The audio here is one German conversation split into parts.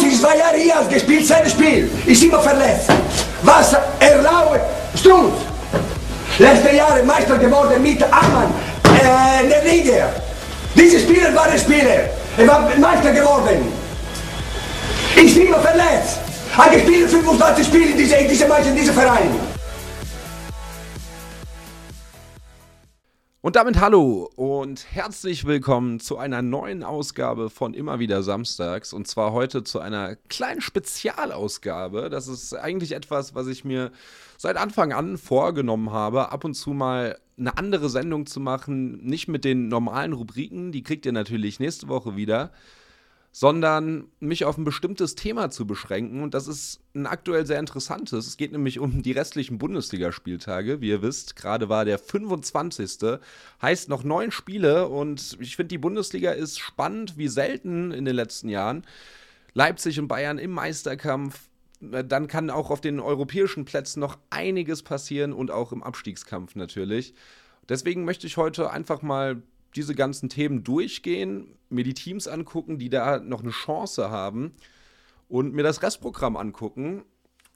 Lucy, zwei Jahre hier gespielt, sein Spiel. Ist immer verletzt. Was erlaubt Strunz? Letzte Jahre Meister geworden mit Ammann, äh, der Liga. Diese Spieler waren Spieler. Er war Meister geworden. Ist immer verletzt. Hat gespielt 25 Spiele in dieser, in dieser Mannschaft, in diesem Verein. Und damit hallo und herzlich willkommen zu einer neuen Ausgabe von Immer wieder Samstags. Und zwar heute zu einer kleinen Spezialausgabe. Das ist eigentlich etwas, was ich mir seit Anfang an vorgenommen habe, ab und zu mal eine andere Sendung zu machen. Nicht mit den normalen Rubriken, die kriegt ihr natürlich nächste Woche wieder sondern mich auf ein bestimmtes Thema zu beschränken. Und das ist ein aktuell sehr interessantes. Es geht nämlich um die restlichen Bundesligaspieltage. Wie ihr wisst, gerade war der 25. Heißt noch neun Spiele und ich finde, die Bundesliga ist spannend wie selten in den letzten Jahren. Leipzig und Bayern im Meisterkampf. Dann kann auch auf den europäischen Plätzen noch einiges passieren und auch im Abstiegskampf natürlich. Deswegen möchte ich heute einfach mal diese ganzen Themen durchgehen, mir die Teams angucken, die da noch eine Chance haben und mir das Restprogramm angucken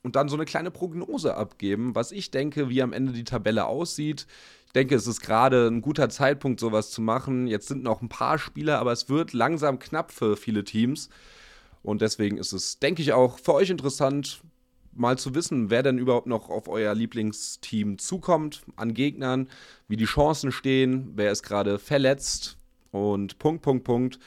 und dann so eine kleine Prognose abgeben, was ich denke, wie am Ende die Tabelle aussieht. Ich denke, es ist gerade ein guter Zeitpunkt, sowas zu machen. Jetzt sind noch ein paar Spieler, aber es wird langsam knapp für viele Teams. Und deswegen ist es, denke ich, auch für euch interessant, mal zu wissen, wer denn überhaupt noch auf euer Lieblingsteam zukommt an Gegnern, wie die Chancen stehen, wer ist gerade verletzt und Punkt, Punkt, Punkt.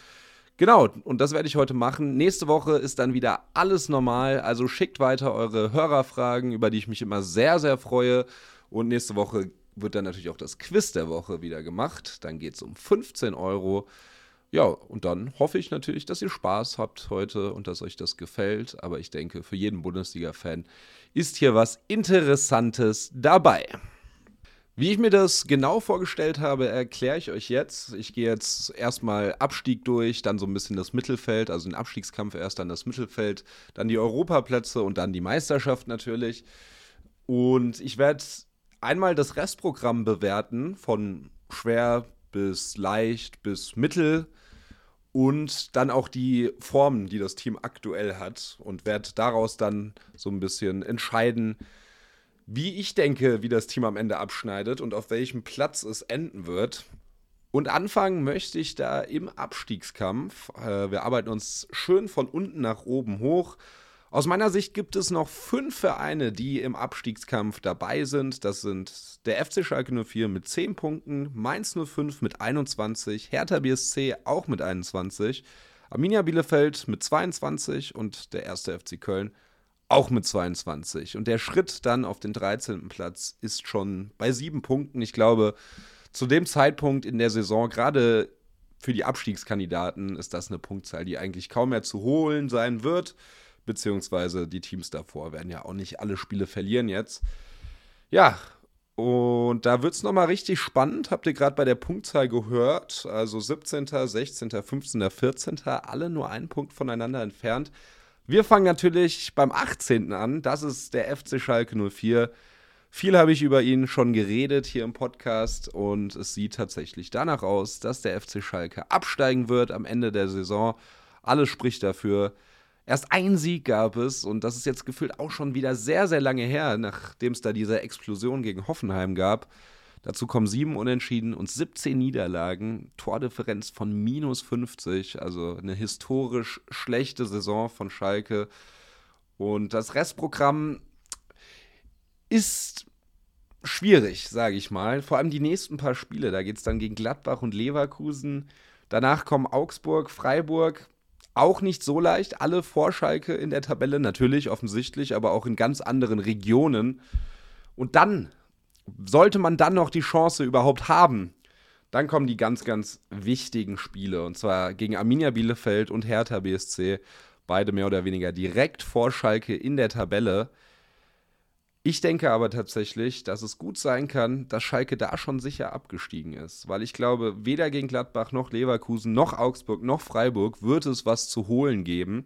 Genau, und das werde ich heute machen. Nächste Woche ist dann wieder alles normal, also schickt weiter eure Hörerfragen, über die ich mich immer sehr, sehr freue. Und nächste Woche wird dann natürlich auch das Quiz der Woche wieder gemacht. Dann geht es um 15 Euro. Ja, und dann hoffe ich natürlich, dass ihr Spaß habt heute und dass euch das gefällt. Aber ich denke, für jeden Bundesliga-Fan ist hier was Interessantes dabei. Wie ich mir das genau vorgestellt habe, erkläre ich euch jetzt. Ich gehe jetzt erstmal Abstieg durch, dann so ein bisschen das Mittelfeld, also den Abstiegskampf erst, dann das Mittelfeld, dann die Europaplätze und dann die Meisterschaft natürlich. Und ich werde einmal das Restprogramm bewerten, von schwer bis leicht bis mittel und dann auch die Formen, die das Team aktuell hat und werde daraus dann so ein bisschen entscheiden, wie ich denke, wie das Team am Ende abschneidet und auf welchem Platz es enden wird. Und anfangen möchte ich da im Abstiegskampf. Äh, wir arbeiten uns schön von unten nach oben hoch. Aus meiner Sicht gibt es noch fünf Vereine, die im Abstiegskampf dabei sind. Das sind der FC Schalke 04 mit 10 Punkten, Mainz 05 mit 21, Hertha BSC auch mit 21, Arminia Bielefeld mit 22 und der erste FC Köln auch mit 22. Und der Schritt dann auf den 13. Platz ist schon bei sieben Punkten. Ich glaube, zu dem Zeitpunkt in der Saison, gerade für die Abstiegskandidaten, ist das eine Punktzahl, die eigentlich kaum mehr zu holen sein wird beziehungsweise die Teams davor werden ja auch nicht alle Spiele verlieren jetzt. Ja, und da wird es nochmal richtig spannend. Habt ihr gerade bei der Punktzahl gehört? Also 17., 16., 15., 14., alle nur einen Punkt voneinander entfernt. Wir fangen natürlich beim 18. an. Das ist der FC Schalke 04. Viel habe ich über ihn schon geredet hier im Podcast und es sieht tatsächlich danach aus, dass der FC Schalke absteigen wird am Ende der Saison. Alles spricht dafür. Erst ein Sieg gab es und das ist jetzt gefühlt auch schon wieder sehr, sehr lange her, nachdem es da diese Explosion gegen Hoffenheim gab. Dazu kommen sieben Unentschieden und 17 Niederlagen, Tordifferenz von minus 50, also eine historisch schlechte Saison von Schalke. Und das Restprogramm ist schwierig, sage ich mal. Vor allem die nächsten paar Spiele, da geht es dann gegen Gladbach und Leverkusen. Danach kommen Augsburg, Freiburg, auch nicht so leicht. Alle vor Schalke in der Tabelle, natürlich, offensichtlich, aber auch in ganz anderen Regionen. Und dann, sollte man dann noch die Chance überhaupt haben, dann kommen die ganz, ganz wichtigen Spiele. Und zwar gegen Arminia Bielefeld und Hertha BSC. Beide mehr oder weniger direkt vor Schalke in der Tabelle. Ich denke aber tatsächlich, dass es gut sein kann, dass Schalke da schon sicher abgestiegen ist. Weil ich glaube, weder gegen Gladbach noch Leverkusen noch Augsburg noch Freiburg wird es was zu holen geben.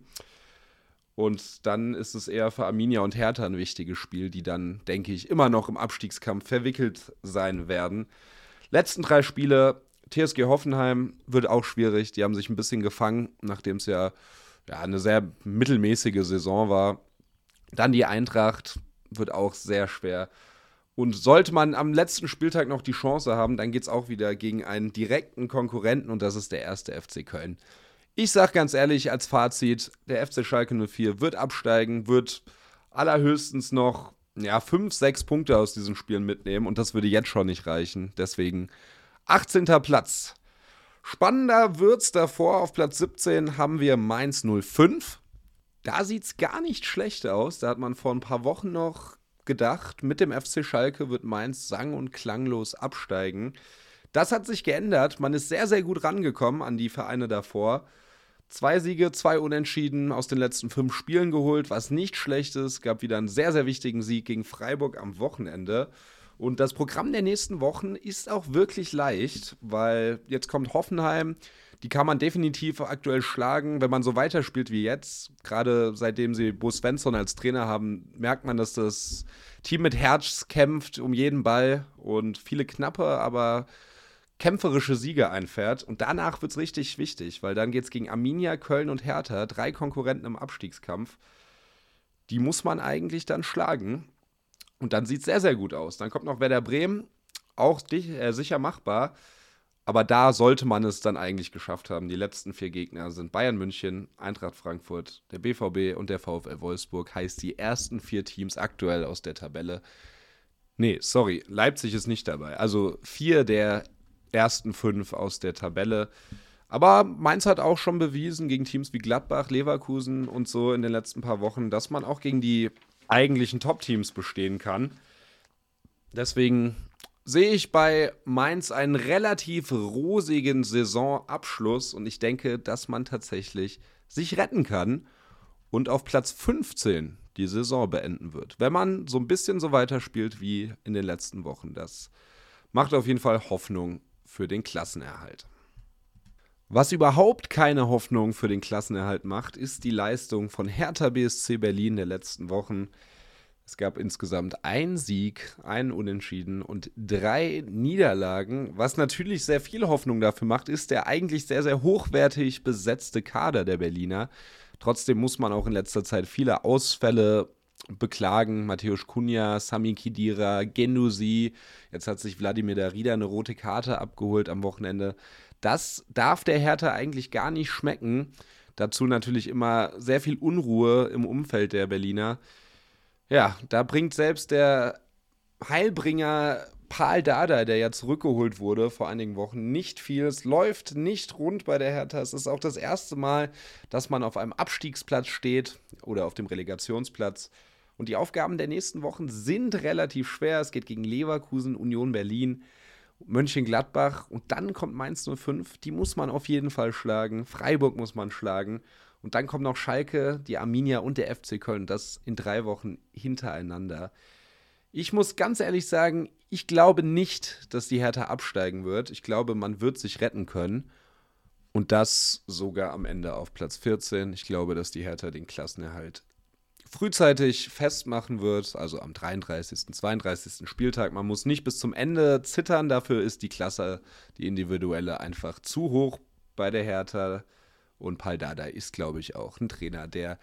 Und dann ist es eher für Arminia und Hertha ein wichtiges Spiel, die dann, denke ich, immer noch im Abstiegskampf verwickelt sein werden. Letzten drei Spiele, TSG Hoffenheim wird auch schwierig. Die haben sich ein bisschen gefangen, nachdem es ja ja, eine sehr mittelmäßige Saison war. Dann die Eintracht wird auch sehr schwer. Und sollte man am letzten Spieltag noch die Chance haben, dann geht es auch wieder gegen einen direkten Konkurrenten und das ist der erste FC Köln. Ich sage ganz ehrlich als Fazit, der FC Schalke 04 wird absteigen, wird allerhöchstens noch ja, fünf, sechs Punkte aus diesen Spielen mitnehmen und das würde jetzt schon nicht reichen. Deswegen 18. Platz. Spannender wird's davor. Auf Platz 17 haben wir Mainz 05. Da sieht's gar nicht schlecht aus. Da hat man vor ein paar Wochen noch gedacht, mit dem FC Schalke wird Mainz sang- und klanglos absteigen. Das hat sich geändert. Man ist sehr, sehr gut rangekommen an die Vereine davor. Zwei Siege, zwei Unentschieden aus den letzten fünf Spielen geholt, was nicht schlecht ist. Gab wieder einen sehr, sehr wichtigen Sieg gegen Freiburg am Wochenende. Und das Programm der nächsten Wochen ist auch wirklich leicht, weil jetzt kommt Hoffenheim. Die kann man definitiv aktuell schlagen, wenn man so weiterspielt wie jetzt. Gerade seitdem sie Bo Svensson als Trainer haben, merkt man, dass das Team mit Herz kämpft um jeden Ball und viele knappe, aber kämpferische Siege einfährt. Und danach wird es richtig wichtig, weil dann geht es gegen Arminia, Köln und Hertha, drei Konkurrenten im Abstiegskampf. Die muss man eigentlich dann schlagen. Und dann sieht es sehr, sehr gut aus. Dann kommt noch Werder Bremen, auch äh, sicher machbar. Aber da sollte man es dann eigentlich geschafft haben. Die letzten vier Gegner sind Bayern München, Eintracht Frankfurt, der BVB und der VfL Wolfsburg. Heißt die ersten vier Teams aktuell aus der Tabelle. Nee, sorry, Leipzig ist nicht dabei. Also vier der ersten fünf aus der Tabelle. Aber Mainz hat auch schon bewiesen gegen Teams wie Gladbach, Leverkusen und so in den letzten paar Wochen, dass man auch gegen die eigentlichen Top-Teams bestehen kann. Deswegen sehe ich bei Mainz einen relativ rosigen Saisonabschluss und ich denke, dass man tatsächlich sich retten kann und auf Platz 15 die Saison beenden wird. Wenn man so ein bisschen so weiterspielt wie in den letzten Wochen. Das macht auf jeden Fall Hoffnung für den Klassenerhalt. Was überhaupt keine Hoffnung für den Klassenerhalt macht, ist die Leistung von Hertha BSC Berlin der letzten Wochen. Es gab insgesamt einen Sieg, einen Unentschieden und drei Niederlagen. Was natürlich sehr viel Hoffnung dafür macht, ist der eigentlich sehr, sehr hochwertig besetzte Kader der Berliner. Trotzdem muss man auch in letzter Zeit viele Ausfälle beklagen. Matthäus Kunja, Sami Kidira, Genusi. Jetzt hat sich Wladimir Darida eine rote Karte abgeholt am Wochenende. Das darf der Hertha eigentlich gar nicht schmecken. Dazu natürlich immer sehr viel Unruhe im Umfeld der Berliner. Ja, da bringt selbst der Heilbringer Paul Dada, der ja zurückgeholt wurde vor einigen Wochen, nicht viel. Es läuft nicht rund bei der Hertha. Es ist auch das erste Mal, dass man auf einem Abstiegsplatz steht oder auf dem Relegationsplatz. Und die Aufgaben der nächsten Wochen sind relativ schwer. Es geht gegen Leverkusen, Union Berlin, Mönchengladbach und dann kommt Mainz 05. Die muss man auf jeden Fall schlagen. Freiburg muss man schlagen. Und dann kommt noch Schalke, die Arminia und der FC Köln. Das in drei Wochen hintereinander. Ich muss ganz ehrlich sagen, ich glaube nicht, dass die Hertha absteigen wird. Ich glaube, man wird sich retten können. Und das sogar am Ende auf Platz 14. Ich glaube, dass die Hertha den Klassenerhalt frühzeitig festmachen wird, also am 33., 32. Spieltag. Man muss nicht bis zum Ende zittern, dafür ist die Klasse, die individuelle, einfach zu hoch bei der Hertha. Und Paldada ist, glaube ich, auch ein Trainer, der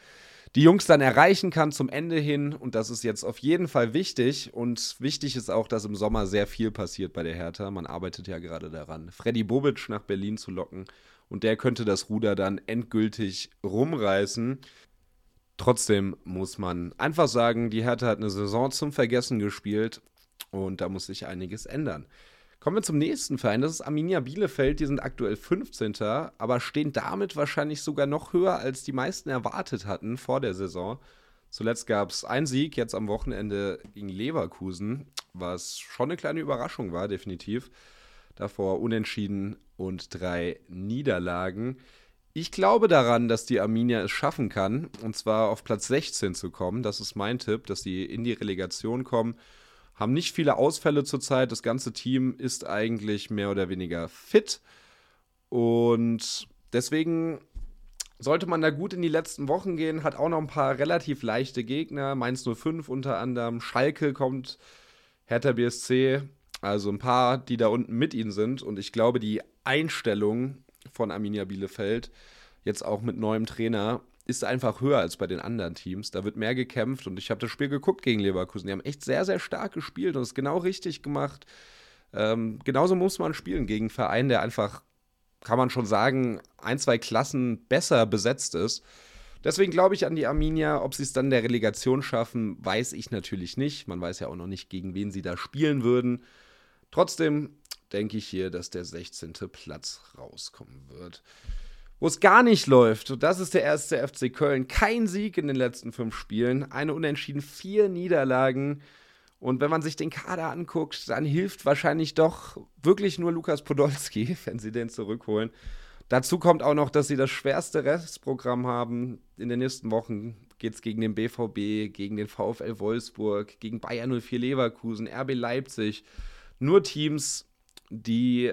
die Jungs dann erreichen kann zum Ende hin. Und das ist jetzt auf jeden Fall wichtig. Und wichtig ist auch, dass im Sommer sehr viel passiert bei der Hertha. Man arbeitet ja gerade daran, Freddy Bobic nach Berlin zu locken. Und der könnte das Ruder dann endgültig rumreißen. Trotzdem muss man einfach sagen, die Hertha hat eine Saison zum Vergessen gespielt und da muss sich einiges ändern. Kommen wir zum nächsten Verein, das ist Arminia Bielefeld. Die sind aktuell 15. aber stehen damit wahrscheinlich sogar noch höher, als die meisten erwartet hatten vor der Saison. Zuletzt gab es einen Sieg, jetzt am Wochenende gegen Leverkusen, was schon eine kleine Überraschung war, definitiv. Davor unentschieden und drei Niederlagen. Ich glaube daran, dass die Arminia es schaffen kann, und zwar auf Platz 16 zu kommen. Das ist mein Tipp, dass sie in die Relegation kommen. Haben nicht viele Ausfälle zurzeit. Das ganze Team ist eigentlich mehr oder weniger fit. Und deswegen sollte man da gut in die letzten Wochen gehen. Hat auch noch ein paar relativ leichte Gegner. Mainz 05 unter anderem. Schalke kommt. Hertha BSC. Also ein paar, die da unten mit ihnen sind. Und ich glaube, die Einstellung von Arminia Bielefeld jetzt auch mit neuem Trainer, ist einfach höher als bei den anderen Teams. Da wird mehr gekämpft und ich habe das Spiel geguckt gegen Leverkusen. Die haben echt sehr, sehr stark gespielt und es genau richtig gemacht. Ähm, genauso muss man spielen gegen einen Verein, der einfach, kann man schon sagen, ein, zwei Klassen besser besetzt ist. Deswegen glaube ich an die Arminia. Ob sie es dann der Relegation schaffen, weiß ich natürlich nicht. Man weiß ja auch noch nicht, gegen wen sie da spielen würden. Trotzdem denke ich hier, dass der 16. Platz rauskommen wird wo es gar nicht läuft. Und das ist der erste FC Köln. Kein Sieg in den letzten fünf Spielen, eine Unentschieden, vier Niederlagen. Und wenn man sich den Kader anguckt, dann hilft wahrscheinlich doch wirklich nur Lukas Podolski, wenn sie den zurückholen. Dazu kommt auch noch, dass sie das schwerste Restprogramm haben. In den nächsten Wochen geht es gegen den BVB, gegen den VfL Wolfsburg, gegen Bayern 04 Leverkusen, RB Leipzig. Nur Teams, die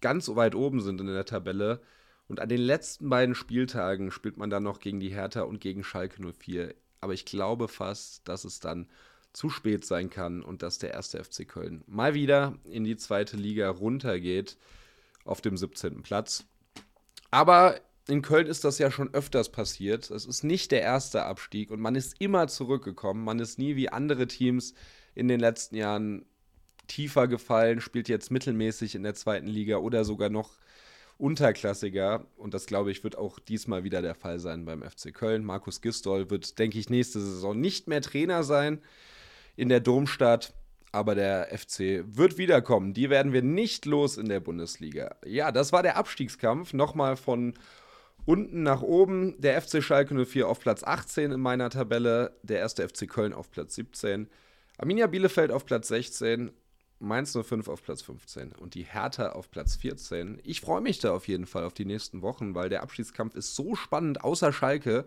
ganz weit oben sind in der Tabelle. Und an den letzten beiden Spieltagen spielt man dann noch gegen die Hertha und gegen Schalke 04. Aber ich glaube fast, dass es dann zu spät sein kann und dass der erste FC Köln mal wieder in die zweite Liga runtergeht auf dem 17. Platz. Aber in Köln ist das ja schon öfters passiert. Es ist nicht der erste Abstieg und man ist immer zurückgekommen. Man ist nie wie andere Teams in den letzten Jahren tiefer gefallen, spielt jetzt mittelmäßig in der zweiten Liga oder sogar noch unterklassiger. Und das, glaube ich, wird auch diesmal wieder der Fall sein beim FC Köln. Markus Gistol wird, denke ich, nächste Saison nicht mehr Trainer sein in der Domstadt. Aber der FC wird wiederkommen. Die werden wir nicht los in der Bundesliga. Ja, das war der Abstiegskampf. Nochmal von unten nach oben. Der FC Schalke 04 auf Platz 18 in meiner Tabelle. Der erste FC Köln auf Platz 17. Arminia Bielefeld auf Platz 16. Mainz 05 auf Platz 15 und die Hertha auf Platz 14. Ich freue mich da auf jeden Fall auf die nächsten Wochen, weil der Abstiegskampf ist so spannend, außer Schalke.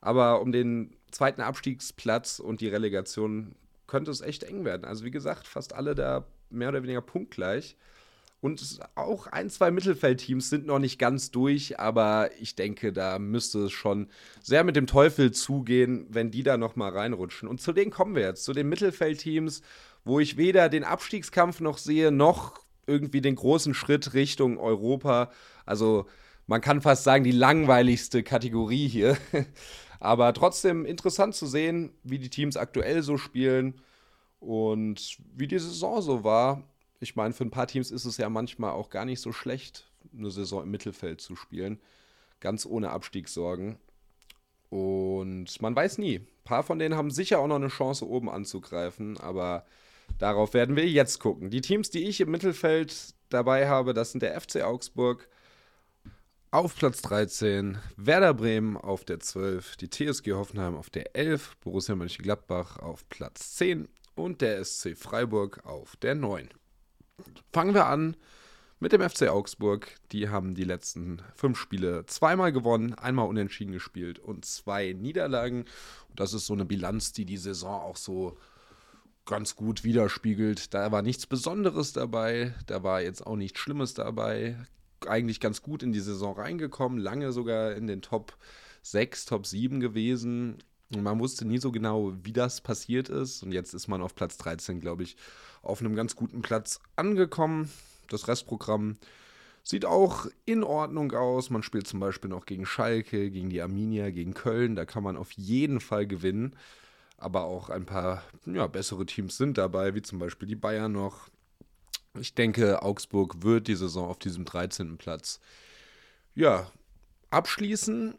Aber um den zweiten Abstiegsplatz und die Relegation könnte es echt eng werden. Also wie gesagt, fast alle da mehr oder weniger punktgleich. Und auch ein, zwei Mittelfeldteams sind noch nicht ganz durch, aber ich denke, da müsste es schon sehr mit dem Teufel zugehen, wenn die da nochmal reinrutschen. Und zu denen kommen wir jetzt, zu den Mittelfeldteams wo ich weder den Abstiegskampf noch sehe, noch irgendwie den großen Schritt Richtung Europa. Also man kann fast sagen, die langweiligste Kategorie hier. Aber trotzdem interessant zu sehen, wie die Teams aktuell so spielen und wie die Saison so war. Ich meine, für ein paar Teams ist es ja manchmal auch gar nicht so schlecht, eine Saison im Mittelfeld zu spielen. Ganz ohne Abstiegssorgen. Und man weiß nie. Ein paar von denen haben sicher auch noch eine Chance, oben anzugreifen, aber Darauf werden wir jetzt gucken. Die Teams, die ich im Mittelfeld dabei habe, das sind der FC Augsburg auf Platz 13, Werder Bremen auf der 12, die TSG Hoffenheim auf der 11, Borussia Mönchengladbach auf Platz 10 und der SC Freiburg auf der 9. Fangen wir an mit dem FC Augsburg. Die haben die letzten fünf Spiele zweimal gewonnen, einmal unentschieden gespielt und zwei Niederlagen. Das ist so eine Bilanz, die die Saison auch so ganz gut widerspiegelt. Da war nichts Besonderes dabei, da war jetzt auch nichts Schlimmes dabei. Eigentlich ganz gut in die Saison reingekommen, lange sogar in den Top 6, Top 7 gewesen. Und man wusste nie so genau, wie das passiert ist. Und jetzt ist man auf Platz 13, glaube ich, auf einem ganz guten Platz angekommen. Das Restprogramm sieht auch in Ordnung aus. Man spielt zum Beispiel noch gegen Schalke, gegen die Arminia, gegen Köln. Da kann man auf jeden Fall gewinnen aber auch ein paar ja, bessere Teams sind dabei, wie zum Beispiel die Bayern noch. Ich denke, Augsburg wird die Saison auf diesem 13. Platz ja, abschließen.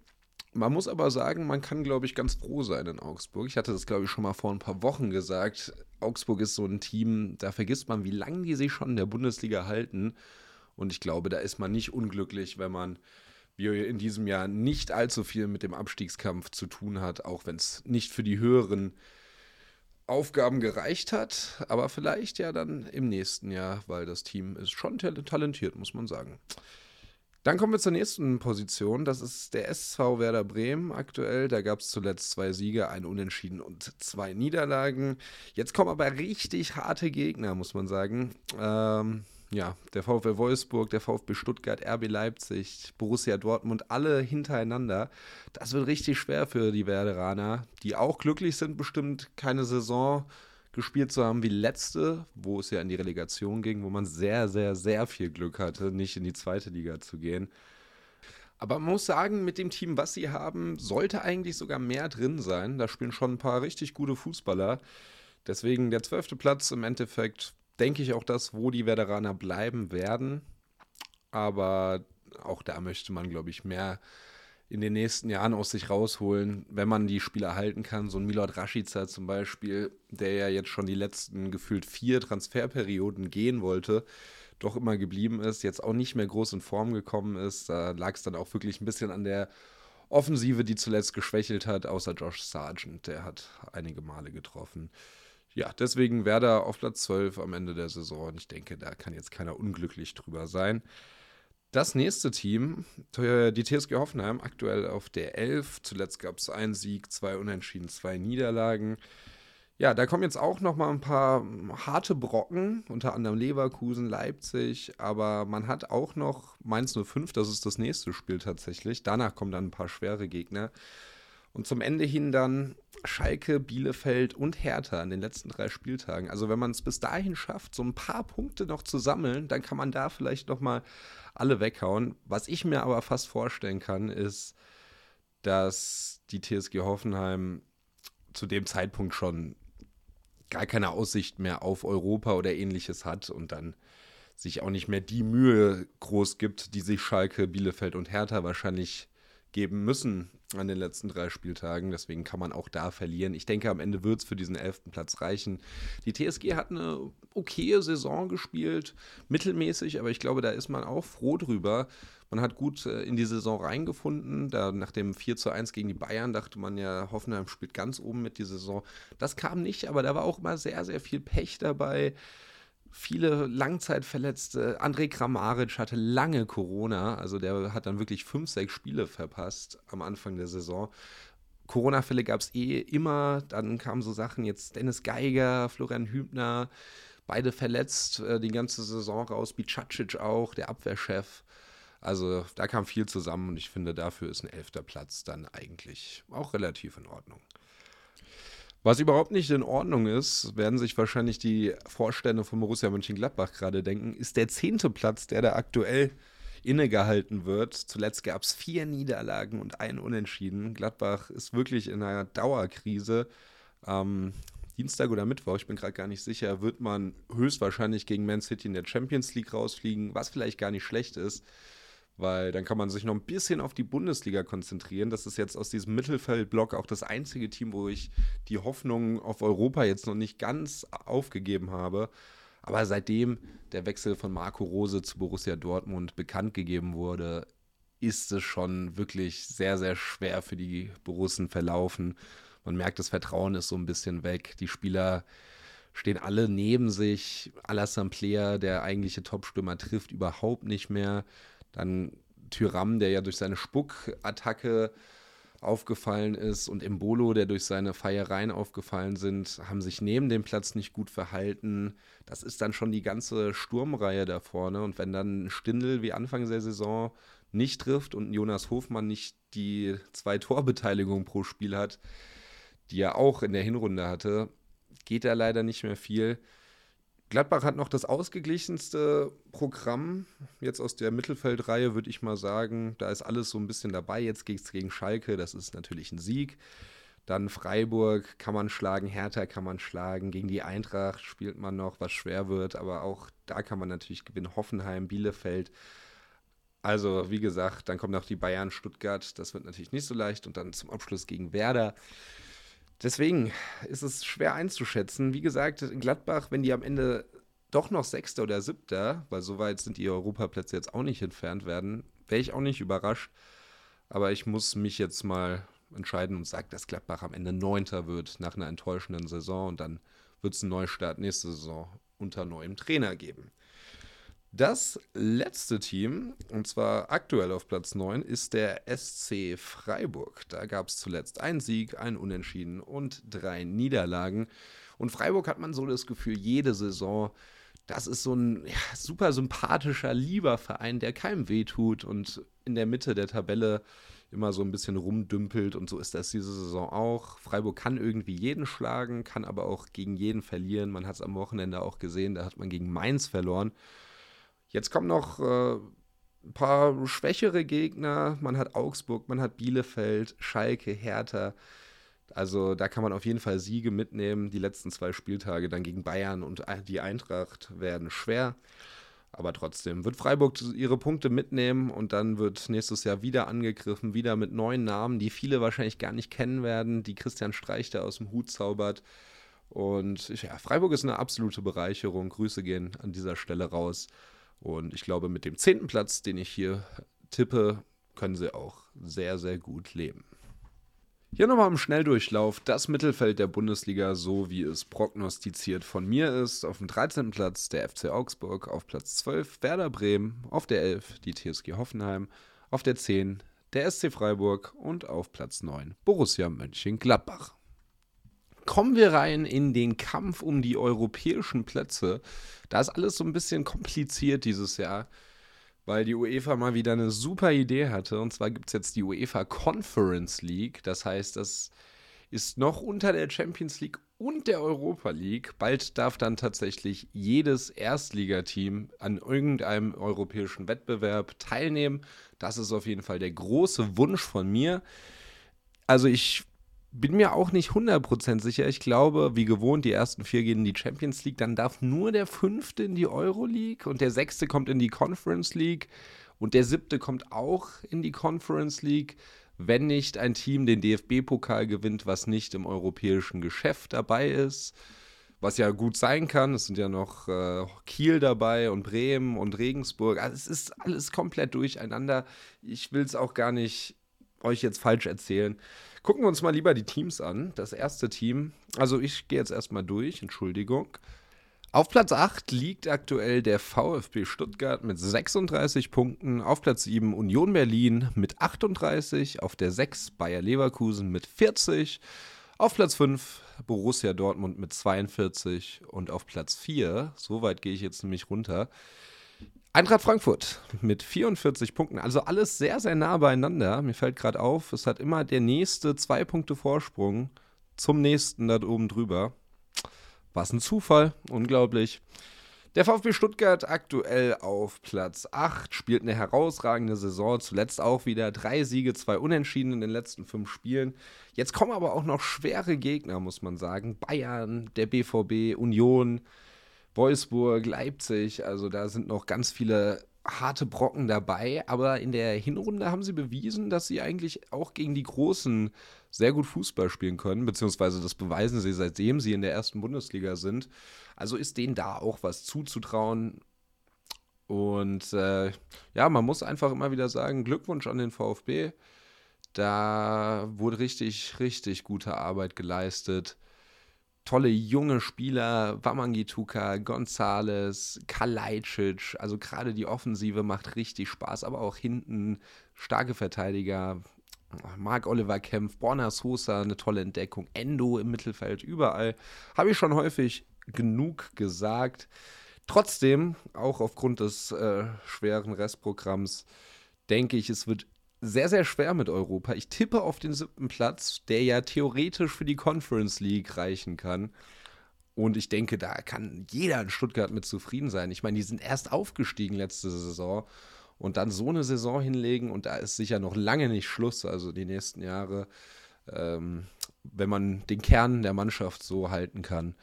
Man muss aber sagen, man kann, glaube ich, ganz froh sein in Augsburg. Ich hatte das, glaube ich, schon mal vor ein paar Wochen gesagt. Augsburg ist so ein Team, da vergisst man, wie lange die sich schon in der Bundesliga halten. Und ich glaube, da ist man nicht unglücklich, wenn man in diesem Jahr nicht allzu viel mit dem Abstiegskampf zu tun hat, auch wenn es nicht für die höheren Aufgaben gereicht hat, aber vielleicht ja dann im nächsten Jahr, weil das Team ist schon talentiert, muss man sagen. Dann kommen wir zur nächsten Position. Das ist der SV Werder Bremen aktuell. Da gab es zuletzt zwei Siege, ein Unentschieden und zwei Niederlagen. Jetzt kommen aber richtig harte Gegner, muss man sagen. Ähm, ja, der VfL Wolfsburg, der VfB Stuttgart, RB Leipzig, Borussia Dortmund, alle hintereinander. Das wird richtig schwer für die Werderaner, die auch glücklich sind, bestimmt keine Saison gespielt zu haben wie letzte, wo es ja in die Relegation ging, wo man sehr, sehr, sehr viel Glück hatte, nicht in die zweite Liga zu gehen. Aber man muss sagen, mit dem Team, was sie haben, sollte eigentlich sogar mehr drin sein. Da spielen schon ein paar richtig gute Fußballer. Deswegen der zwölfte Platz im Endeffekt, denke ich auch das, wo die Veteraner bleiben werden. Aber auch da möchte man, glaube ich, mehr in den nächsten Jahren aus sich rausholen, wenn man die Spieler halten kann. So ein Milot Rashica zum Beispiel, der ja jetzt schon die letzten gefühlt vier Transferperioden gehen wollte, doch immer geblieben ist, jetzt auch nicht mehr groß in Form gekommen ist. Da lag es dann auch wirklich ein bisschen an der Offensive, die zuletzt geschwächelt hat, außer Josh Sargent, der hat einige Male getroffen. Ja, deswegen Werder auf Platz 12 am Ende der Saison. Ich denke, da kann jetzt keiner unglücklich drüber sein. Das nächste Team, die TSG Hoffenheim, aktuell auf der 11. Zuletzt gab es einen Sieg, zwei Unentschieden, zwei Niederlagen. Ja, da kommen jetzt auch noch mal ein paar harte Brocken, unter anderem Leverkusen, Leipzig, aber man hat auch noch Mainz 05, das ist das nächste Spiel tatsächlich. Danach kommen dann ein paar schwere Gegner. Und zum Ende hin dann Schalke, Bielefeld und Hertha in den letzten drei Spieltagen. Also wenn man es bis dahin schafft, so ein paar Punkte noch zu sammeln, dann kann man da vielleicht noch mal alle weghauen. Was ich mir aber fast vorstellen kann, ist, dass die TSG Hoffenheim zu dem Zeitpunkt schon gar keine Aussicht mehr auf Europa oder ähnliches hat und dann sich auch nicht mehr die Mühe groß gibt, die sich Schalke, Bielefeld und Hertha wahrscheinlich geben müssen an den letzten drei Spieltagen. Deswegen kann man auch da verlieren. Ich denke, am Ende wird es für diesen elften Platz reichen. Die TSG hat eine okaye Saison gespielt, mittelmäßig, aber ich glaube, da ist man auch froh drüber. Man hat gut äh, in die Saison reingefunden. Da nach dem 4 zu 1 gegen die Bayern dachte man ja, Hoffenheim spielt ganz oben mit die Saison. Das kam nicht, aber da war auch immer sehr, sehr viel Pech dabei viele Langzeitverletzte. André Kramaric hatte lange Corona, also der hat dann wirklich fünf, sechs Spiele verpasst am Anfang der Saison. Corona-Fälle gab es eh immer, dann kamen so Sachen jetzt Dennis Geiger, Florian Hübner, beide verletzt äh, die ganze Saison raus, Bicacic auch, der Abwehrchef. Also da kam viel zusammen und ich finde, dafür ist ein elfter Platz dann eigentlich auch relativ in Ordnung. Was überhaupt nicht in Ordnung ist, werden sich wahrscheinlich die Vorstände von Borussia Mönchengladbach gerade denken, ist der zehnte Platz, der da aktuell innegehalten wird. Zuletzt gab es vier Niederlagen und ein Unentschieden. Gladbach ist wirklich in einer Dauerkrise. Am Dienstag oder Mittwoch, ich bin gerade gar nicht sicher, wird man höchstwahrscheinlich gegen Man City in der Champions League rausfliegen, was vielleicht gar nicht schlecht ist weil dann kann man sich noch ein bisschen auf die Bundesliga konzentrieren. Das ist jetzt aus diesem Mittelfeldblock auch das einzige Team, wo ich die Hoffnung auf Europa jetzt noch nicht ganz aufgegeben habe. Aber seitdem der Wechsel von Marco Rose zu Borussia Dortmund bekannt gegeben wurde, ist es schon wirklich sehr, sehr schwer für die Borussen verlaufen. Man merkt, das Vertrauen ist so ein bisschen weg. Die Spieler stehen alle neben sich. Alassane Player, der eigentliche Topstürmer, trifft überhaupt nicht mehr. Dann Tyram, der ja durch seine Spuckattacke aufgefallen ist und Embolo, der durch seine Feiereien aufgefallen sind, haben sich neben dem Platz nicht gut verhalten. Das ist dann schon die ganze Sturmreihe da vorne. Und wenn dann Stindl wie Anfang der Saison nicht trifft und Jonas Hofmann nicht die zwei Torbeteiligungen pro Spiel hat, die er auch in der Hinrunde hatte, geht da leider nicht mehr viel. Gladbach hat noch das ausgeglichenste Programm. Jetzt aus der Mittelfeldreihe würde ich mal sagen, da ist alles so ein bisschen dabei. Jetzt geht es gegen Schalke, das ist natürlich ein Sieg. Dann Freiburg kann man schlagen, Hertha kann man schlagen. Gegen die Eintracht spielt man noch, was schwer wird, aber auch da kann man natürlich gewinnen. Hoffenheim, Bielefeld. Also, wie gesagt, dann kommen noch die Bayern, Stuttgart. Das wird natürlich nicht so leicht. Und dann zum Abschluss gegen Werder. Deswegen ist es schwer einzuschätzen. Wie gesagt, Gladbach, wenn die am Ende doch noch Sechster oder Siebter, weil so weit sind die Europaplätze jetzt auch nicht entfernt werden, wäre ich auch nicht überrascht. Aber ich muss mich jetzt mal entscheiden und sage, dass Gladbach am Ende Neunter wird nach einer enttäuschenden Saison und dann wird es einen Neustart nächste Saison unter neuem Trainer geben. Das letzte Team, und zwar aktuell auf Platz 9, ist der SC Freiburg. Da gab es zuletzt einen Sieg, einen Unentschieden und drei Niederlagen. Und Freiburg hat man so das Gefühl, jede Saison, das ist so ein ja, super sympathischer, lieber Verein, der keinem wehtut und in der Mitte der Tabelle immer so ein bisschen rumdümpelt. Und so ist das diese Saison auch. Freiburg kann irgendwie jeden schlagen, kann aber auch gegen jeden verlieren. Man hat es am Wochenende auch gesehen, da hat man gegen Mainz verloren. Jetzt kommen noch äh, ein paar schwächere Gegner. Man hat Augsburg, man hat Bielefeld, Schalke, Hertha. Also da kann man auf jeden Fall Siege mitnehmen. Die letzten zwei Spieltage dann gegen Bayern und die Eintracht werden schwer. Aber trotzdem wird Freiburg ihre Punkte mitnehmen und dann wird nächstes Jahr wieder angegriffen, wieder mit neuen Namen, die viele wahrscheinlich gar nicht kennen werden, die Christian Streich da aus dem Hut zaubert. Und ja, Freiburg ist eine absolute Bereicherung. Grüße gehen an dieser Stelle raus. Und ich glaube, mit dem zehnten Platz, den ich hier tippe, können sie auch sehr, sehr gut leben. Hier nochmal im Schnelldurchlauf das Mittelfeld der Bundesliga, so wie es prognostiziert von mir ist. Auf dem 13. Platz der FC Augsburg, auf Platz 12 Werder Bremen, auf der 11 die TSG Hoffenheim, auf der 10 der SC Freiburg und auf Platz 9 Borussia Mönchengladbach. Kommen wir rein in den Kampf um die europäischen Plätze. Da ist alles so ein bisschen kompliziert dieses Jahr weil die UEFA mal wieder eine super Idee hatte. Und zwar gibt es jetzt die UEFA Conference League. Das heißt, das ist noch unter der Champions League und der Europa League. Bald darf dann tatsächlich jedes Erstligateam an irgendeinem europäischen Wettbewerb teilnehmen. Das ist auf jeden Fall der große Wunsch von mir. Also ich bin mir auch nicht 100% sicher. Ich glaube, wie gewohnt, die ersten vier gehen in die Champions League. Dann darf nur der fünfte in die Euro League und der sechste kommt in die Conference League und der siebte kommt auch in die Conference League, wenn nicht ein Team den DFB-Pokal gewinnt, was nicht im europäischen Geschäft dabei ist. Was ja gut sein kann. Es sind ja noch äh, Kiel dabei und Bremen und Regensburg. Also es ist alles komplett durcheinander. Ich will es auch gar nicht euch jetzt falsch erzählen. Gucken wir uns mal lieber die Teams an. Das erste Team, also ich gehe jetzt erstmal durch, Entschuldigung. Auf Platz 8 liegt aktuell der VfB Stuttgart mit 36 Punkten. Auf Platz 7 Union Berlin mit 38. Auf der 6 Bayer Leverkusen mit 40. Auf Platz 5 Borussia Dortmund mit 42. Und auf Platz 4, so weit gehe ich jetzt nämlich runter, Eintracht Frankfurt mit 44 Punkten, also alles sehr, sehr nah beieinander. Mir fällt gerade auf, es hat immer der nächste zwei Punkte Vorsprung zum nächsten da oben drüber. Was ein Zufall, unglaublich. Der VfB Stuttgart aktuell auf Platz 8, spielt eine herausragende Saison, zuletzt auch wieder drei Siege, zwei Unentschieden in den letzten fünf Spielen. Jetzt kommen aber auch noch schwere Gegner, muss man sagen. Bayern, der BVB, Union, Wolfsburg, Leipzig, also da sind noch ganz viele harte Brocken dabei, aber in der Hinrunde haben sie bewiesen, dass sie eigentlich auch gegen die Großen sehr gut Fußball spielen können, beziehungsweise das beweisen sie, seitdem sie in der ersten Bundesliga sind. Also ist denen da auch was zuzutrauen. Und äh, ja, man muss einfach immer wieder sagen, Glückwunsch an den VfB. Da wurde richtig, richtig gute Arbeit geleistet tolle junge Spieler, Wamangituka, Gonzales, Kalajdzic, also gerade die Offensive macht richtig Spaß, aber auch hinten starke Verteidiger, Marc Oliver Kempf, Borna Sosa, eine tolle Entdeckung, Endo im Mittelfeld, überall. Habe ich schon häufig genug gesagt. Trotzdem, auch aufgrund des äh, schweren Restprogramms, denke ich, es wird sehr, sehr schwer mit Europa. Ich tippe auf den siebten Platz, der ja theoretisch für die Conference League reichen kann. Und ich denke, da kann jeder in Stuttgart mit zufrieden sein. Ich meine, die sind erst aufgestiegen letzte Saison und dann so eine Saison hinlegen und da ist sicher noch lange nicht Schluss, also die nächsten Jahre, ähm, wenn man den Kern der Mannschaft so halten kann.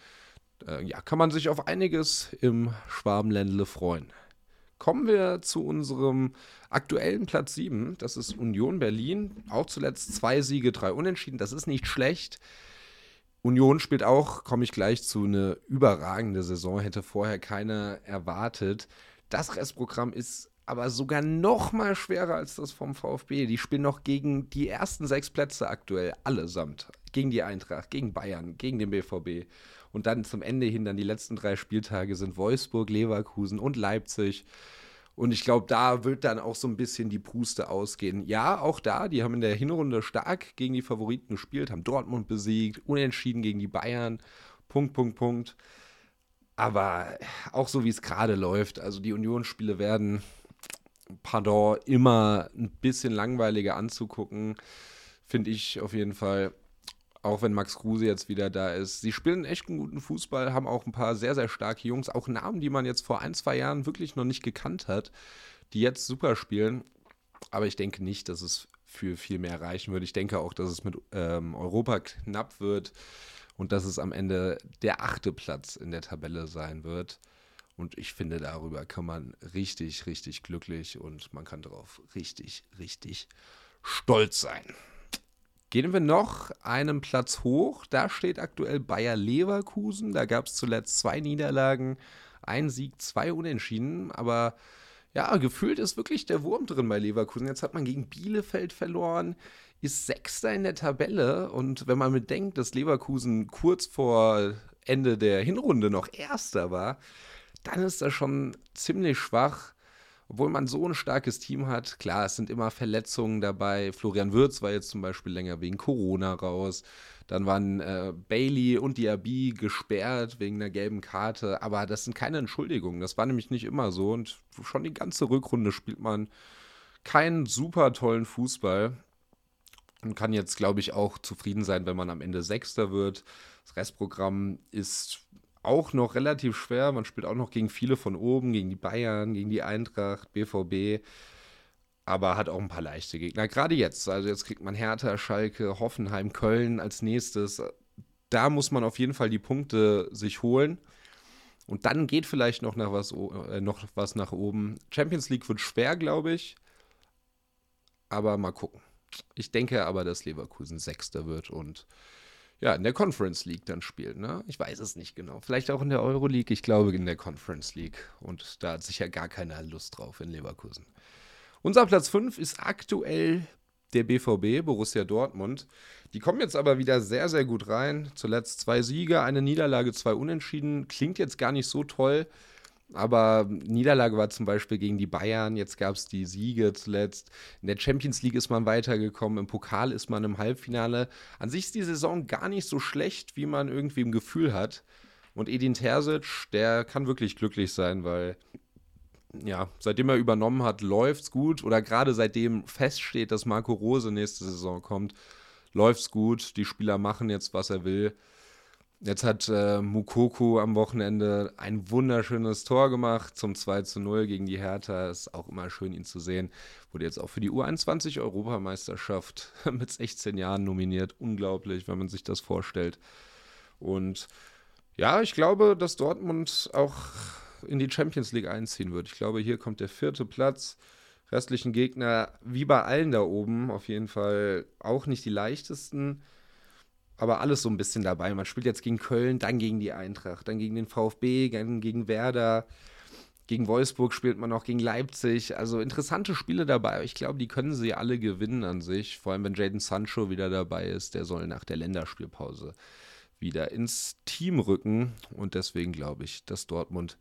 Äh, ja, kann man sich auf einiges im Schwabenländle freuen. Kommen wir zu unserem aktuellen Platz 7. Das ist Union Berlin. Auch zuletzt zwei Siege, drei Unentschieden. Das ist nicht schlecht. Union spielt auch, komme ich gleich zu, eine überragende Saison. Hätte vorher keiner erwartet. Das Restprogramm ist aber sogar noch mal schwerer als das vom VfB. Die spielen noch gegen die ersten sechs Plätze aktuell, allesamt. Gegen die Eintracht, gegen Bayern, gegen den BVB. Und dann zum Ende hin, dann die letzten drei Spieltage sind Wolfsburg, Leverkusen und Leipzig. Und ich glaube, da wird dann auch so ein bisschen die Puste ausgehen. Ja, auch da, die haben in der Hinrunde stark gegen die Favoriten gespielt, haben Dortmund besiegt, unentschieden gegen die Bayern. Punkt, Punkt, Punkt. Aber auch so wie es gerade läuft, also die Unionsspiele werden, pardon, immer ein bisschen langweiliger anzugucken, finde ich auf jeden Fall. Auch wenn Max Kruse jetzt wieder da ist. Sie spielen echt einen guten Fußball, haben auch ein paar sehr, sehr starke Jungs, auch Namen, die man jetzt vor ein, zwei Jahren wirklich noch nicht gekannt hat, die jetzt super spielen. Aber ich denke nicht, dass es für viel mehr reichen würde. Ich denke auch, dass es mit ähm, Europa knapp wird und dass es am Ende der achte Platz in der Tabelle sein wird. Und ich finde, darüber kann man richtig, richtig glücklich und man kann darauf richtig, richtig stolz sein. Gehen wir noch einen Platz hoch. Da steht aktuell Bayer Leverkusen. Da gab es zuletzt zwei Niederlagen, ein Sieg, zwei Unentschieden. Aber ja, gefühlt ist wirklich der Wurm drin bei Leverkusen. Jetzt hat man gegen Bielefeld verloren, ist Sechster in der Tabelle. Und wenn man bedenkt, dass Leverkusen kurz vor Ende der Hinrunde noch Erster war, dann ist das schon ziemlich schwach obwohl man so ein starkes Team hat, klar, es sind immer Verletzungen dabei. Florian Würz war jetzt zum Beispiel länger wegen Corona raus. Dann waren äh, Bailey und Diaby gesperrt wegen einer gelben Karte. Aber das sind keine Entschuldigungen. Das war nämlich nicht immer so. Und schon die ganze Rückrunde spielt man keinen super tollen Fußball. Und kann jetzt, glaube ich, auch zufrieden sein, wenn man am Ende Sechster wird. Das Restprogramm ist auch noch relativ schwer. Man spielt auch noch gegen viele von oben, gegen die Bayern, gegen die Eintracht, BVB. Aber hat auch ein paar leichte Gegner. Gerade jetzt. Also jetzt kriegt man Hertha, Schalke, Hoffenheim, Köln als nächstes. Da muss man auf jeden Fall die Punkte sich holen. Und dann geht vielleicht noch, nach was, äh, noch was nach oben. Champions League wird schwer, glaube ich. Aber mal gucken. Ich denke aber, dass Leverkusen Sechster wird und ja, in der Conference League dann spielt. Ne? Ich weiß es nicht genau. Vielleicht auch in der Euroleague. Ich glaube in der Conference League. Und da hat sicher gar keiner Lust drauf in Leverkusen. Unser Platz 5 ist aktuell der BVB, Borussia Dortmund. Die kommen jetzt aber wieder sehr, sehr gut rein. Zuletzt zwei Siege, eine Niederlage, zwei Unentschieden. Klingt jetzt gar nicht so toll. Aber Niederlage war zum Beispiel gegen die Bayern, jetzt gab es die Siege zuletzt. In der Champions League ist man weitergekommen, im Pokal ist man im Halbfinale. An sich ist die Saison gar nicht so schlecht, wie man irgendwie im Gefühl hat. Und Edin Terzic, der kann wirklich glücklich sein, weil ja, seitdem er übernommen hat, läuft's gut. Oder gerade seitdem feststeht, dass Marco Rose nächste Saison kommt, läuft's gut. Die Spieler machen jetzt, was er will. Jetzt hat äh, Mukoko am Wochenende ein wunderschönes Tor gemacht zum 2 zu 0 gegen die Hertha. Ist auch immer schön, ihn zu sehen. Wurde jetzt auch für die U21-Europameisterschaft mit 16 Jahren nominiert. Unglaublich, wenn man sich das vorstellt. Und ja, ich glaube, dass Dortmund auch in die Champions League einziehen wird. Ich glaube, hier kommt der vierte Platz. Restlichen Gegner, wie bei allen da oben, auf jeden Fall auch nicht die leichtesten aber alles so ein bisschen dabei. Man spielt jetzt gegen Köln, dann gegen die Eintracht, dann gegen den VfB, dann gegen Werder. Gegen Wolfsburg spielt man auch gegen Leipzig. Also interessante Spiele dabei. Ich glaube, die können sie alle gewinnen an sich. Vor allem, wenn Jaden Sancho wieder dabei ist. Der soll nach der Länderspielpause wieder ins Team rücken. Und deswegen glaube ich, dass Dortmund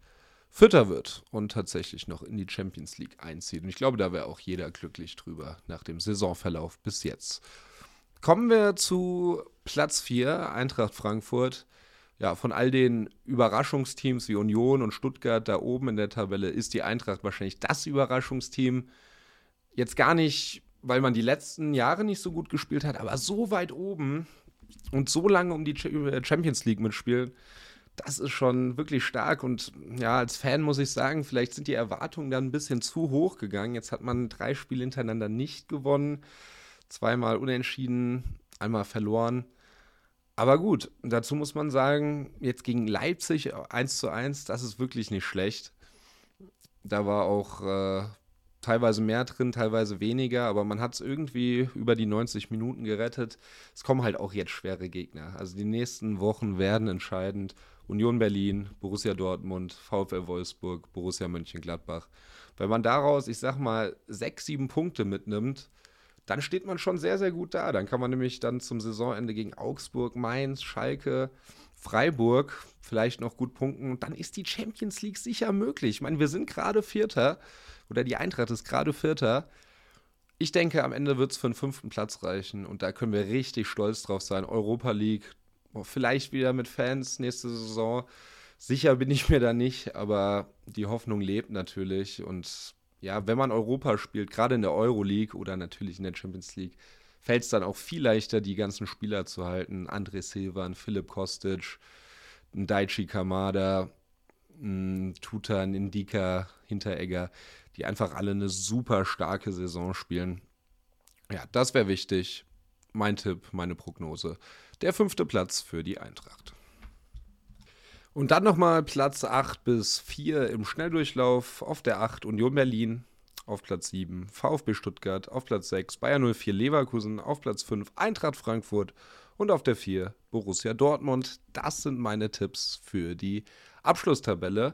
Vierter wird und tatsächlich noch in die Champions League einzieht. Und ich glaube, da wäre auch jeder glücklich drüber nach dem Saisonverlauf bis jetzt. Kommen wir zu Platz 4, Eintracht Frankfurt. Ja, von all den Überraschungsteams wie Union und Stuttgart da oben in der Tabelle ist die Eintracht wahrscheinlich das Überraschungsteam. Jetzt gar nicht, weil man die letzten Jahre nicht so gut gespielt hat, aber so weit oben und so lange um die Champions League mitspielen, das ist schon wirklich stark. Und ja, als Fan muss ich sagen, vielleicht sind die Erwartungen dann ein bisschen zu hoch gegangen. Jetzt hat man drei Spiele hintereinander nicht gewonnen zweimal unentschieden, einmal verloren. Aber gut, dazu muss man sagen, jetzt gegen Leipzig 1 zu 1, das ist wirklich nicht schlecht. Da war auch äh, teilweise mehr drin, teilweise weniger, aber man hat es irgendwie über die 90 Minuten gerettet. Es kommen halt auch jetzt schwere Gegner. Also die nächsten Wochen werden entscheidend. Union Berlin, Borussia Dortmund, VfL Wolfsburg, Borussia Mönchengladbach. Wenn man daraus, ich sag mal, sechs, sieben Punkte mitnimmt, dann steht man schon sehr, sehr gut da. Dann kann man nämlich dann zum Saisonende gegen Augsburg, Mainz, Schalke, Freiburg vielleicht noch gut punkten. Und dann ist die Champions League sicher möglich. Ich meine, wir sind gerade Vierter oder die Eintracht ist gerade Vierter. Ich denke, am Ende wird es für den fünften Platz reichen und da können wir richtig stolz drauf sein. Europa League, oh, vielleicht wieder mit Fans nächste Saison. Sicher bin ich mir da nicht, aber die Hoffnung lebt natürlich und ja, wenn man Europa spielt, gerade in der Euroleague oder natürlich in der Champions League, fällt es dann auch viel leichter, die ganzen Spieler zu halten. André Silvan, Philipp Kostic, Daichi Kamada, Tuta, Indika, Hinteregger. die einfach alle eine super starke Saison spielen. Ja, das wäre wichtig. Mein Tipp, meine Prognose. Der fünfte Platz für die Eintracht. Und dann nochmal Platz 8 bis 4 im Schnelldurchlauf. Auf der 8 Union Berlin, auf Platz 7 VfB Stuttgart, auf Platz 6 Bayern 04 Leverkusen, auf Platz 5 Eintracht Frankfurt und auf der 4 Borussia Dortmund. Das sind meine Tipps für die Abschlusstabelle.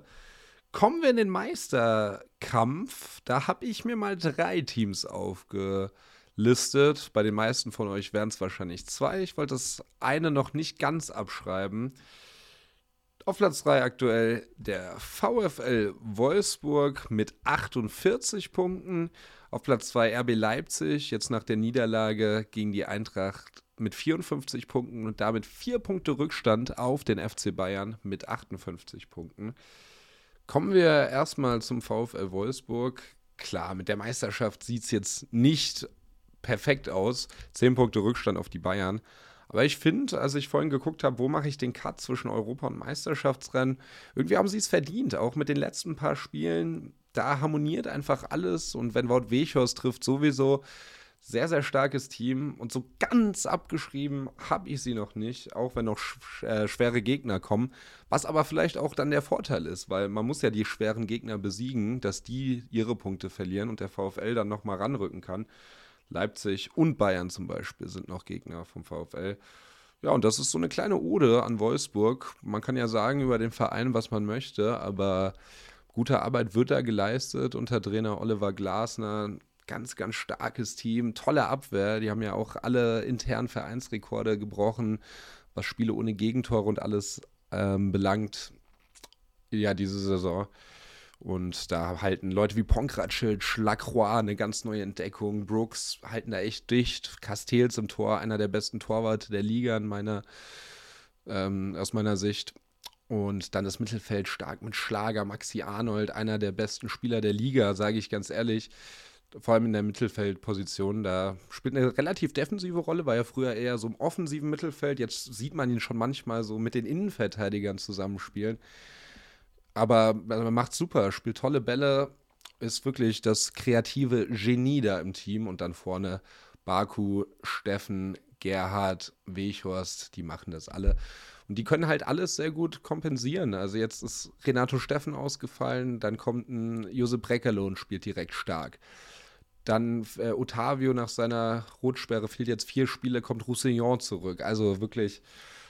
Kommen wir in den Meisterkampf. Da habe ich mir mal drei Teams aufgelistet. Bei den meisten von euch wären es wahrscheinlich zwei. Ich wollte das eine noch nicht ganz abschreiben. Auf Platz 3 aktuell der VfL Wolfsburg mit 48 Punkten. Auf Platz 2 RB Leipzig, jetzt nach der Niederlage gegen die Eintracht mit 54 Punkten und damit vier Punkte Rückstand auf den FC Bayern mit 58 Punkten. Kommen wir erstmal zum VfL Wolfsburg. Klar, mit der Meisterschaft sieht es jetzt nicht perfekt aus. Zehn Punkte Rückstand auf die Bayern. Aber ich finde, als ich vorhin geguckt habe, wo mache ich den Cut zwischen Europa- und Meisterschaftsrennen, irgendwie haben sie es verdient. Auch mit den letzten paar Spielen, da harmoniert einfach alles. Und wenn Wout Wechhorst trifft, sowieso sehr, sehr starkes Team. Und so ganz abgeschrieben habe ich sie noch nicht, auch wenn noch sch äh, schwere Gegner kommen. Was aber vielleicht auch dann der Vorteil ist, weil man muss ja die schweren Gegner besiegen, dass die ihre Punkte verlieren und der VfL dann nochmal ranrücken kann. Leipzig und Bayern zum Beispiel sind noch Gegner vom VfL. Ja, und das ist so eine kleine Ode an Wolfsburg. Man kann ja sagen über den Verein, was man möchte, aber gute Arbeit wird da geleistet unter Trainer Oliver Glasner. Ganz, ganz starkes Team, tolle Abwehr. Die haben ja auch alle internen Vereinsrekorde gebrochen, was Spiele ohne Gegentore und alles ähm, belangt. Ja, diese Saison. Und da halten Leute wie Ponkracic, Lacroix eine ganz neue Entdeckung. Brooks halten da echt dicht. Castells im Tor, einer der besten Torwarte der Liga in meiner, ähm, aus meiner Sicht. Und dann das Mittelfeld stark mit Schlager, Maxi Arnold, einer der besten Spieler der Liga, sage ich ganz ehrlich. Vor allem in der Mittelfeldposition. Da spielt eine relativ defensive Rolle, war ja früher eher so im offensiven Mittelfeld. Jetzt sieht man ihn schon manchmal so mit den Innenverteidigern zusammenspielen. Aber also man macht super, spielt tolle Bälle, ist wirklich das kreative Genie da im Team und dann vorne Baku, Steffen, Gerhard, Wechhorst, die machen das alle. Und die können halt alles sehr gut kompensieren. Also jetzt ist Renato Steffen ausgefallen, dann kommt ein Josep Breckerlo und spielt direkt stark. Dann äh, Otavio nach seiner Rotsperre fehlt jetzt vier Spiele, kommt Roussillon zurück. Also wirklich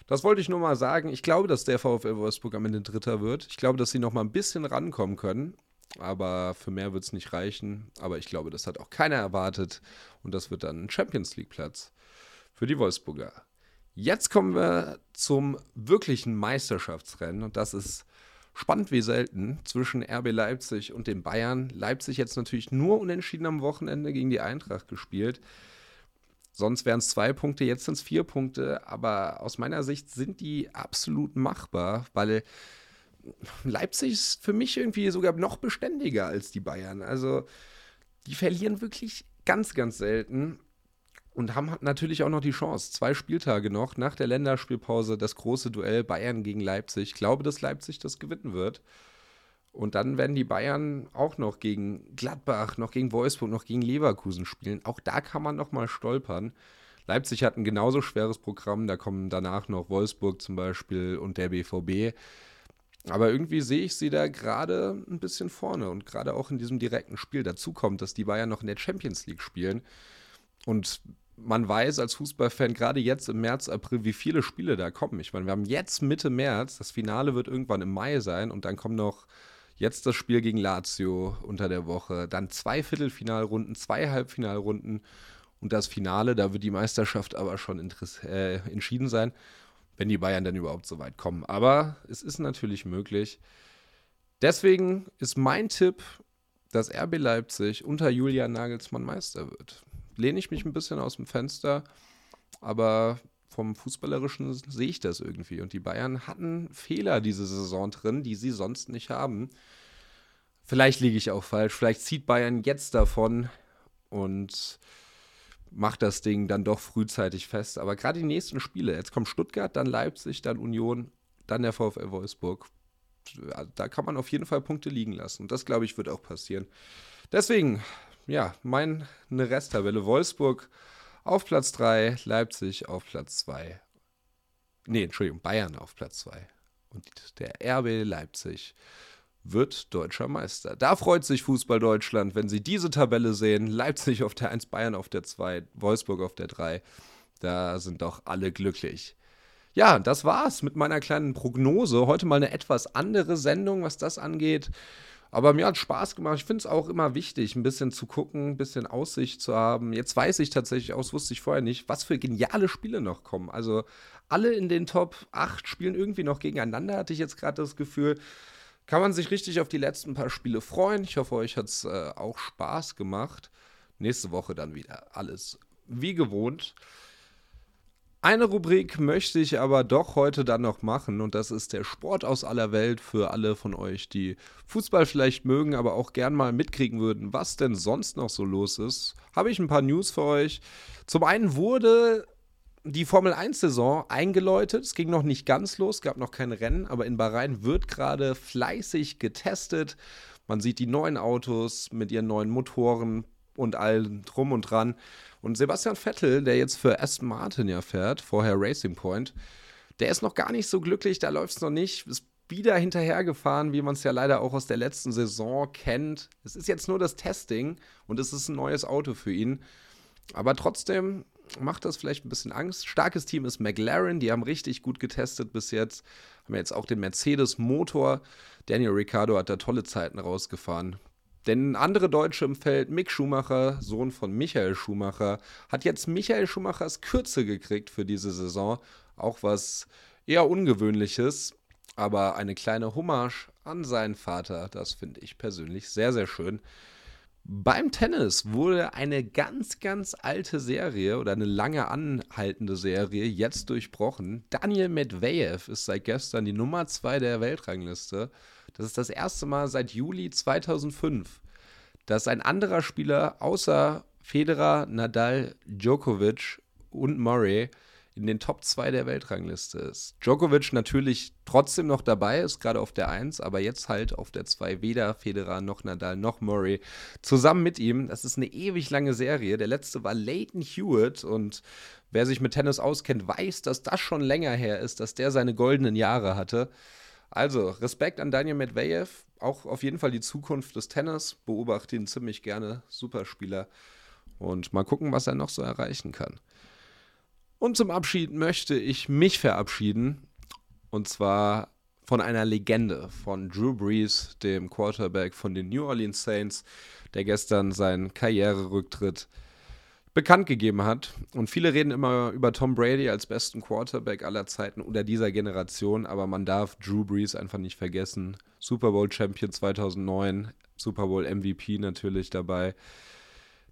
das wollte ich nur mal sagen. Ich glaube, dass der VfL Wolfsburg am Ende Dritter wird. Ich glaube, dass sie noch mal ein bisschen rankommen können. Aber für mehr wird es nicht reichen. Aber ich glaube, das hat auch keiner erwartet. Und das wird dann ein Champions League-Platz für die Wolfsburger. Jetzt kommen wir zum wirklichen Meisterschaftsrennen. Und das ist spannend wie selten zwischen RB Leipzig und den Bayern. Leipzig jetzt natürlich nur unentschieden am Wochenende gegen die Eintracht gespielt. Sonst wären es zwei Punkte, jetzt sind es vier Punkte. Aber aus meiner Sicht sind die absolut machbar, weil Leipzig ist für mich irgendwie sogar noch beständiger als die Bayern. Also die verlieren wirklich ganz, ganz selten und haben natürlich auch noch die Chance. Zwei Spieltage noch nach der Länderspielpause das große Duell Bayern gegen Leipzig. Ich glaube, dass Leipzig das gewinnen wird. Und dann werden die Bayern auch noch gegen Gladbach, noch gegen Wolfsburg, noch gegen Leverkusen spielen. Auch da kann man noch mal stolpern. Leipzig hat ein genauso schweres Programm. Da kommen danach noch Wolfsburg zum Beispiel und der BVB. Aber irgendwie sehe ich sie da gerade ein bisschen vorne und gerade auch in diesem direkten Spiel. Dazu kommt, dass die Bayern noch in der Champions League spielen. Und man weiß als Fußballfan gerade jetzt im März, April, wie viele Spiele da kommen. Ich meine, wir haben jetzt Mitte März, das Finale wird irgendwann im Mai sein und dann kommen noch Jetzt das Spiel gegen Lazio unter der Woche. Dann zwei Viertelfinalrunden, zwei Halbfinalrunden und das Finale. Da wird die Meisterschaft aber schon äh, entschieden sein, wenn die Bayern dann überhaupt so weit kommen. Aber es ist natürlich möglich. Deswegen ist mein Tipp, dass RB Leipzig unter Julian Nagelsmann Meister wird. Lehne ich mich ein bisschen aus dem Fenster, aber vom Fußballerischen sehe ich das irgendwie. Und die Bayern hatten Fehler diese Saison drin, die sie sonst nicht haben. Vielleicht liege ich auch falsch. Vielleicht zieht Bayern jetzt davon und macht das Ding dann doch frühzeitig fest. Aber gerade die nächsten Spiele, jetzt kommt Stuttgart, dann Leipzig, dann Union, dann der VfL Wolfsburg. Da kann man auf jeden Fall Punkte liegen lassen. Und das, glaube ich, wird auch passieren. Deswegen, ja, meine Resttabelle Wolfsburg auf Platz 3, Leipzig auf Platz 2. Nee, Entschuldigung, Bayern auf Platz 2. Und der RB Leipzig wird deutscher Meister. Da freut sich Fußball Deutschland, wenn sie diese Tabelle sehen. Leipzig auf der 1, Bayern auf der 2, Wolfsburg auf der 3. Da sind doch alle glücklich. Ja, das war's mit meiner kleinen Prognose. Heute mal eine etwas andere Sendung, was das angeht. Aber mir hat Spaß gemacht. Ich finde es auch immer wichtig, ein bisschen zu gucken, ein bisschen Aussicht zu haben. Jetzt weiß ich tatsächlich aus, wusste ich vorher nicht, was für geniale Spiele noch kommen. Also alle in den Top 8 spielen irgendwie noch gegeneinander, hatte ich jetzt gerade das Gefühl kann man sich richtig auf die letzten paar Spiele freuen. Ich hoffe, euch hat es äh, auch Spaß gemacht. Nächste Woche dann wieder alles wie gewohnt. Eine Rubrik möchte ich aber doch heute dann noch machen und das ist der Sport aus aller Welt für alle von euch, die Fußball vielleicht mögen, aber auch gern mal mitkriegen würden, was denn sonst noch so los ist. Habe ich ein paar News für euch. Zum einen wurde die Formel 1-Saison eingeläutet. Es ging noch nicht ganz los, gab noch kein Rennen, aber in Bahrain wird gerade fleißig getestet. Man sieht die neuen Autos mit ihren neuen Motoren und allem drum und dran. Und Sebastian Vettel, der jetzt für Aston Martin ja fährt, vorher Racing Point, der ist noch gar nicht so glücklich, da läuft es noch nicht. Ist wieder hinterhergefahren, wie man es ja leider auch aus der letzten Saison kennt. Es ist jetzt nur das Testing und es ist ein neues Auto für ihn. Aber trotzdem macht das vielleicht ein bisschen Angst. Starkes Team ist McLaren, die haben richtig gut getestet bis jetzt. Haben jetzt auch den Mercedes-Motor. Daniel Ricciardo hat da tolle Zeiten rausgefahren. Denn andere Deutsche im Feld, Mick Schumacher, Sohn von Michael Schumacher, hat jetzt Michael Schumachers Kürze gekriegt für diese Saison. Auch was eher ungewöhnliches, aber eine kleine Hommage an seinen Vater. Das finde ich persönlich sehr, sehr schön. Beim Tennis wurde eine ganz, ganz alte Serie oder eine lange anhaltende Serie jetzt durchbrochen. Daniel Medvedev ist seit gestern die Nummer 2 der Weltrangliste. Das ist das erste Mal seit Juli 2005, dass ein anderer Spieler außer Federer, Nadal, Djokovic und Murray in den Top 2 der Weltrangliste ist. Djokovic natürlich trotzdem noch dabei, ist gerade auf der 1, aber jetzt halt auf der 2 weder Federer noch Nadal noch Murray zusammen mit ihm. Das ist eine ewig lange Serie. Der letzte war Leighton Hewitt und wer sich mit Tennis auskennt, weiß, dass das schon länger her ist, dass der seine goldenen Jahre hatte. Also, Respekt an Daniel Medvedev, auch auf jeden Fall die Zukunft des Tennis. Beobachte ihn ziemlich gerne, Superspieler. Und mal gucken, was er noch so erreichen kann. Und zum Abschied möchte ich mich verabschieden. Und zwar von einer Legende, von Drew Brees, dem Quarterback von den New Orleans Saints, der gestern seinen Karriererücktritt bekannt gegeben hat. Und viele reden immer über Tom Brady als besten Quarterback aller Zeiten oder dieser Generation, aber man darf Drew Brees einfach nicht vergessen. Super Bowl Champion 2009, Super Bowl MVP natürlich dabei.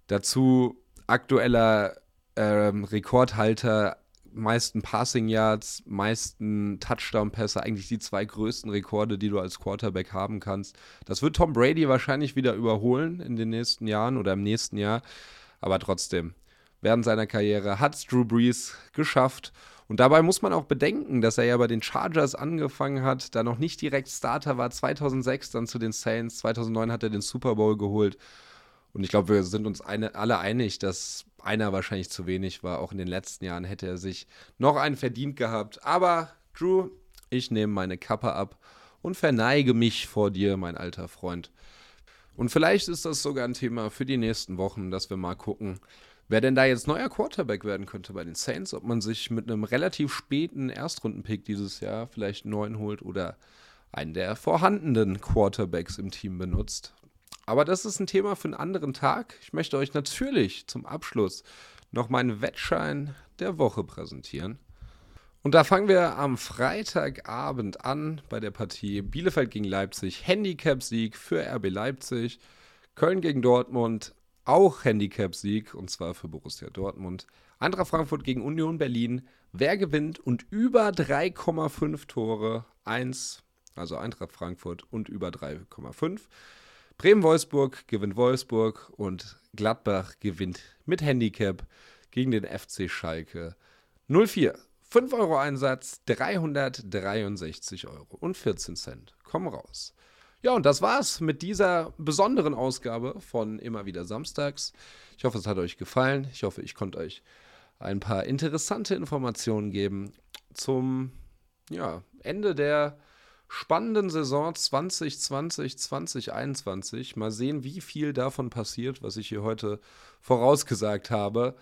Dazu aktueller ähm, Rekordhalter, meisten Passing Yards, meisten Touchdown-Pässe, eigentlich die zwei größten Rekorde, die du als Quarterback haben kannst. Das wird Tom Brady wahrscheinlich wieder überholen in den nächsten Jahren oder im nächsten Jahr. Aber trotzdem, während seiner Karriere hat es Drew Brees geschafft. Und dabei muss man auch bedenken, dass er ja bei den Chargers angefangen hat, da noch nicht direkt Starter war, 2006 dann zu den Saints, 2009 hat er den Super Bowl geholt. Und ich glaube, wir sind uns eine, alle einig, dass einer wahrscheinlich zu wenig war. Auch in den letzten Jahren hätte er sich noch einen verdient gehabt. Aber Drew, ich nehme meine Kappe ab und verneige mich vor dir, mein alter Freund. Und vielleicht ist das sogar ein Thema für die nächsten Wochen, dass wir mal gucken, wer denn da jetzt neuer Quarterback werden könnte bei den Saints. Ob man sich mit einem relativ späten Erstrundenpick dieses Jahr vielleicht einen neuen holt oder einen der vorhandenen Quarterbacks im Team benutzt. Aber das ist ein Thema für einen anderen Tag. Ich möchte euch natürlich zum Abschluss noch meinen Wettschein der Woche präsentieren. Und da fangen wir am Freitagabend an bei der Partie Bielefeld gegen Leipzig. Handicap-Sieg für RB Leipzig. Köln gegen Dortmund. Auch Handicap-Sieg und zwar für Borussia Dortmund. Eintracht Frankfurt gegen Union Berlin. Wer gewinnt und über 3,5 Tore? 1, also Eintracht Frankfurt und über 3,5. Bremen-Wolfsburg gewinnt Wolfsburg und Gladbach gewinnt mit Handicap gegen den FC Schalke 04. 5 Euro Einsatz, 363 Euro und 14 Cent. Komm raus. Ja, und das war's mit dieser besonderen Ausgabe von Immer wieder Samstags. Ich hoffe, es hat euch gefallen. Ich hoffe, ich konnte euch ein paar interessante Informationen geben zum ja, Ende der spannenden Saison 2020, 2021. Mal sehen, wie viel davon passiert, was ich hier heute vorausgesagt habe.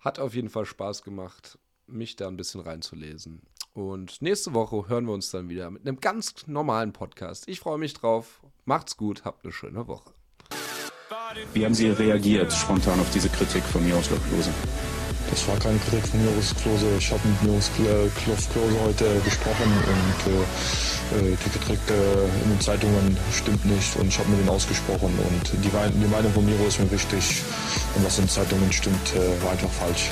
Hat auf jeden Fall Spaß gemacht, mich da ein bisschen reinzulesen. Und nächste Woche hören wir uns dann wieder mit einem ganz normalen Podcast. Ich freue mich drauf. Macht's gut, habt eine schöne Woche. Wie haben Sie reagiert spontan auf diese Kritik von Miroslav Klose? Das war keine Kritik von Miros Klose. Ich habe mit Miros Klose heute gesprochen und äh, äh, die Kritik äh, in den Zeitungen stimmt nicht und ich habe mit ihm ausgesprochen und die, die Meinung von Miro ist mir wichtig und was in den Zeitungen stimmt, äh, war einfach falsch.